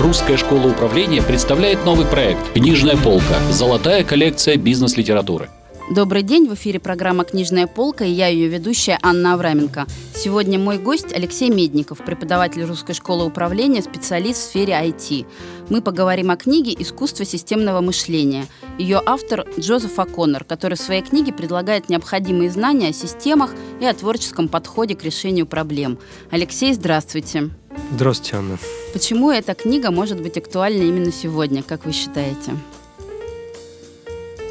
Русская школа управления представляет новый проект «Книжная полка. Золотая коллекция бизнес-литературы». Добрый день, в эфире программа «Книжная полка» и я ее ведущая Анна Авраменко. Сегодня мой гость Алексей Медников, преподаватель Русской школы управления, специалист в сфере IT. Мы поговорим о книге «Искусство системного мышления». Ее автор Джозеф О'Коннор, который в своей книге предлагает необходимые знания о системах и о творческом подходе к решению проблем. Алексей, здравствуйте. Здравствуйте, Анна. Почему эта книга может быть актуальна именно сегодня, как вы считаете?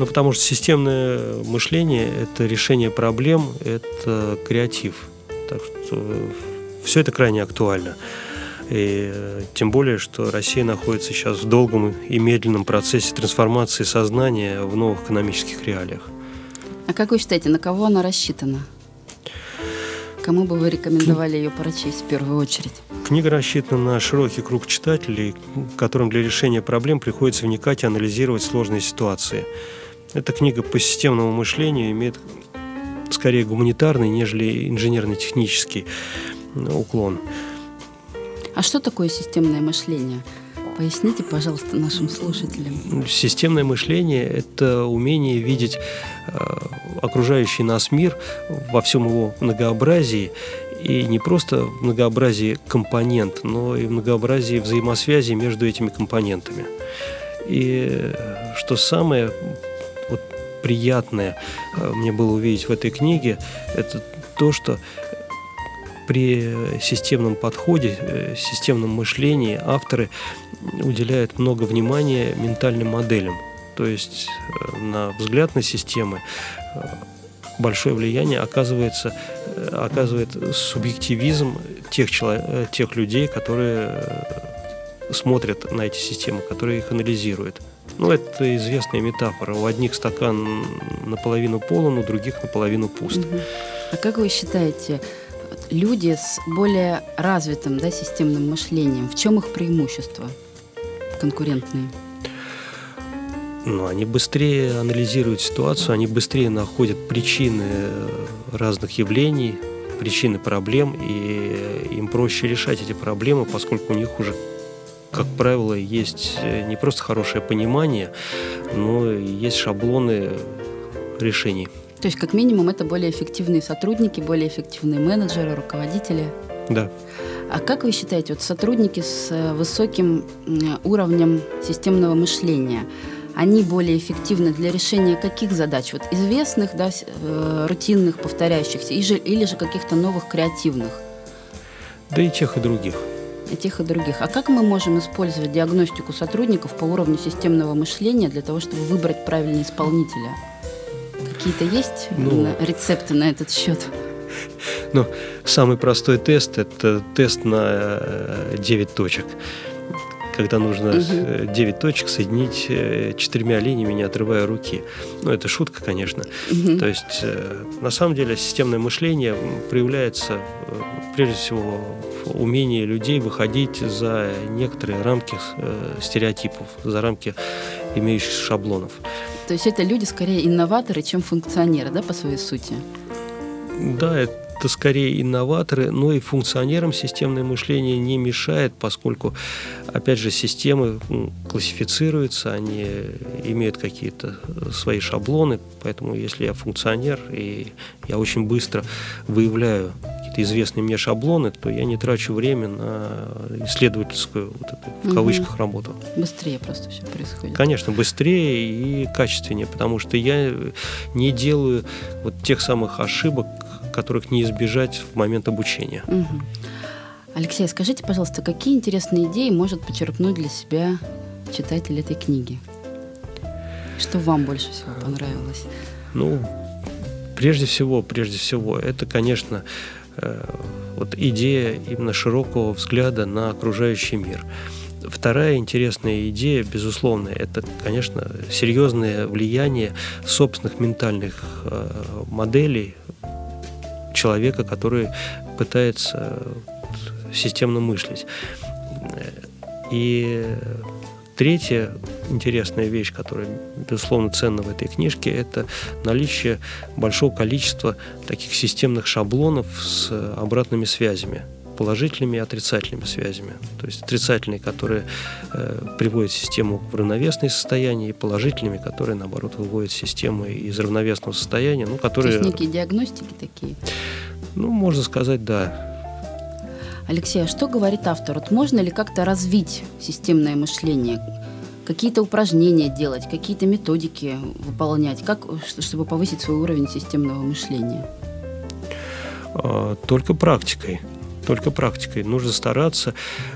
Ну, потому что системное мышление – это решение проблем, это креатив. Так что все это крайне актуально. И э, тем более, что Россия находится сейчас в долгом и медленном процессе трансформации сознания в новых экономических реалиях. А как вы считаете, на кого она рассчитана? Кому бы вы рекомендовали ее прочесть в первую очередь? Книга рассчитана на широкий круг читателей, которым для решения проблем приходится вникать и анализировать сложные ситуации. Эта книга по системному мышлению имеет скорее гуманитарный, нежели инженерно-технический уклон. А что такое системное мышление? Поясните, пожалуйста, нашим слушателям. Системное мышление – это умение видеть э, окружающий нас мир во всем его многообразии и не просто в многообразии компонент, но и в многообразии взаимосвязи между этими компонентами. И э, что самое вот, приятное э, мне было увидеть в этой книге, это то, что при системном подходе, э, системном мышлении авторы уделяют много внимания ментальным моделям. То есть на взгляд на системы большое влияние оказывается, э, оказывает субъективизм тех, человек, э, тех людей, которые э, смотрят на эти системы, которые их анализируют. Ну, это известная метафора. У одних стакан наполовину полон, у других наполовину пуст. А как вы считаете, люди с более развитым да, системным мышлением, в чем их преимущество конкурентные? ну, они быстрее анализируют ситуацию, они быстрее находят причины э, разных явлений, причины проблем, и им проще решать эти проблемы, поскольку у них уже, как правило, есть э, не просто хорошее понимание, но и есть шаблоны решений. То есть, как минимум, это более эффективные сотрудники, более эффективные менеджеры, руководители? Да. А как вы считаете, вот сотрудники с э, высоким уровнем системного мышления – они более эффективны для решения каких задач? Вот известных, да, э, рутинных, повторяющихся, или же, или же каких-то новых, креативных? Да и тех, и других. И тех, и других. А как мы можем использовать диагностику сотрудников по уровню системного мышления для того, чтобы выбрать правильного исполнителя? Какие-то есть ну, рецепты на этот счет? Ну, самый простой тест – это тест на 9 э, точек когда нужно угу. 9 точек соединить э, четырьмя линиями, не отрывая руки. Ну, это шутка, конечно. Угу. То есть, э, на самом деле, системное мышление проявляется, прежде всего, в умении людей выходить за некоторые рамки стереотипов, за рамки имеющих шаблонов. То есть это люди скорее инноваторы, чем функционеры, да, по своей сути? Да, это скорее инноваторы, но и функционерам системное мышление не мешает, поскольку, опять же, системы классифицируются, они имеют какие-то свои шаблоны, поэтому если я функционер и я очень быстро выявляю какие-то известные мне шаблоны, то я не трачу время на исследовательскую вот эту, в кавычках угу. работу. Быстрее просто все происходит. Конечно, быстрее и качественнее, потому что я не делаю вот тех самых ошибок, которых не избежать в момент обучения. Угу. Алексей, скажите, пожалуйста, какие интересные идеи может почерпнуть для себя читатель этой книги? Что вам больше всего понравилось? Ну, прежде всего, прежде всего, это, конечно, вот идея именно широкого взгляда на окружающий мир. Вторая интересная идея, безусловно, это, конечно, серьезное влияние собственных ментальных э, моделей человека, который пытается системно мыслить. И третья интересная вещь, которая, безусловно, ценна в этой книжке, это наличие большого количества таких системных шаблонов с обратными связями. положительными и отрицательными связями. То есть отрицательные, которые э, приводят систему в равновесное состояние, и положительными, которые, наоборот, выводят систему из равновесного состояния. Ну, которые... То есть некие диагностики такие? Ну, можно сказать, да. Алексей, а что говорит автор? Вот можно ли как-то развить системное мышление? Какие-то упражнения делать, какие-то методики выполнять, как, чтобы повысить свой уровень системного мышления? А, только практикой только практикой. Нужно стараться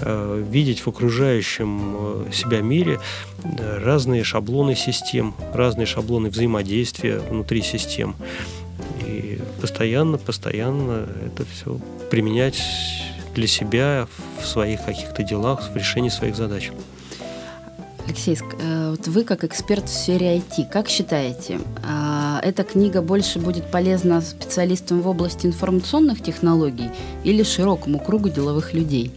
э, видеть в окружающем э, себя мире э, разные шаблоны систем, разные шаблоны взаимодействия внутри систем. И постоянно, постоянно это все применять для себя в своих каких-то делах, в решении своих задач. Алексей, э, вот вы как эксперт в сфере IT, как считаете, а, эта книга больше будет полезна специалистам в области информационных технологий или широкому кругу деловых людей?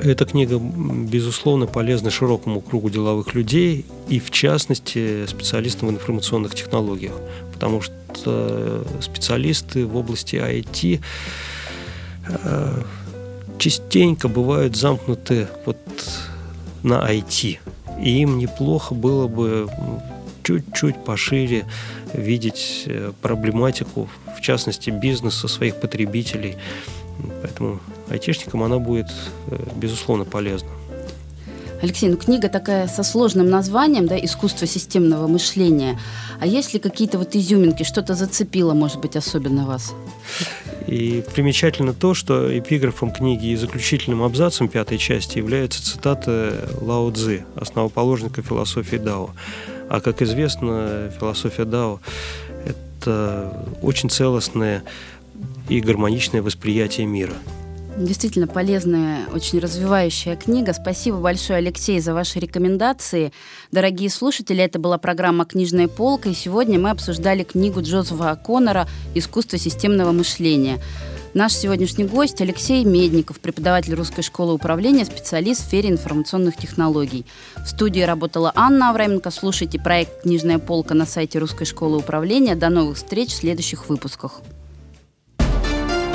Эта книга, безусловно, полезна широкому кругу деловых людей и, в частности, специалистам в информационных технологиях, потому что специалисты в области IT э, частенько бывают замкнуты вот на IT. И им неплохо было бы чуть-чуть пошире видеть э, проблематику, в частности, бизнеса своих потребителей. Поэтому айтишникам она будет, э, безусловно, полезна. Алексей, ну книга такая со сложным названием, да, «Искусство системного мышления». А есть ли какие-то вот изюминки, что-то зацепило, может быть, особенно вас? И примечательно то, что эпиграфом книги и заключительным абзацем пятой части является цитата Лао Цзы, основоположника философии Дао. А как известно, философия Дао – это очень целостное и гармоничное восприятие мира – Действительно полезная, очень развивающая книга. Спасибо большое, Алексей, за ваши рекомендации. Дорогие слушатели, это была программа «Книжная полка», и сегодня мы обсуждали книгу Джозефа Коннора «Искусство системного мышления». Наш сегодняшний гость Алексей Медников, преподаватель Русской школы управления, специалист в сфере информационных технологий. В студии работала Анна Авраменко. Слушайте проект «Книжная полка» на сайте Русской школы управления. До новых встреч в следующих выпусках.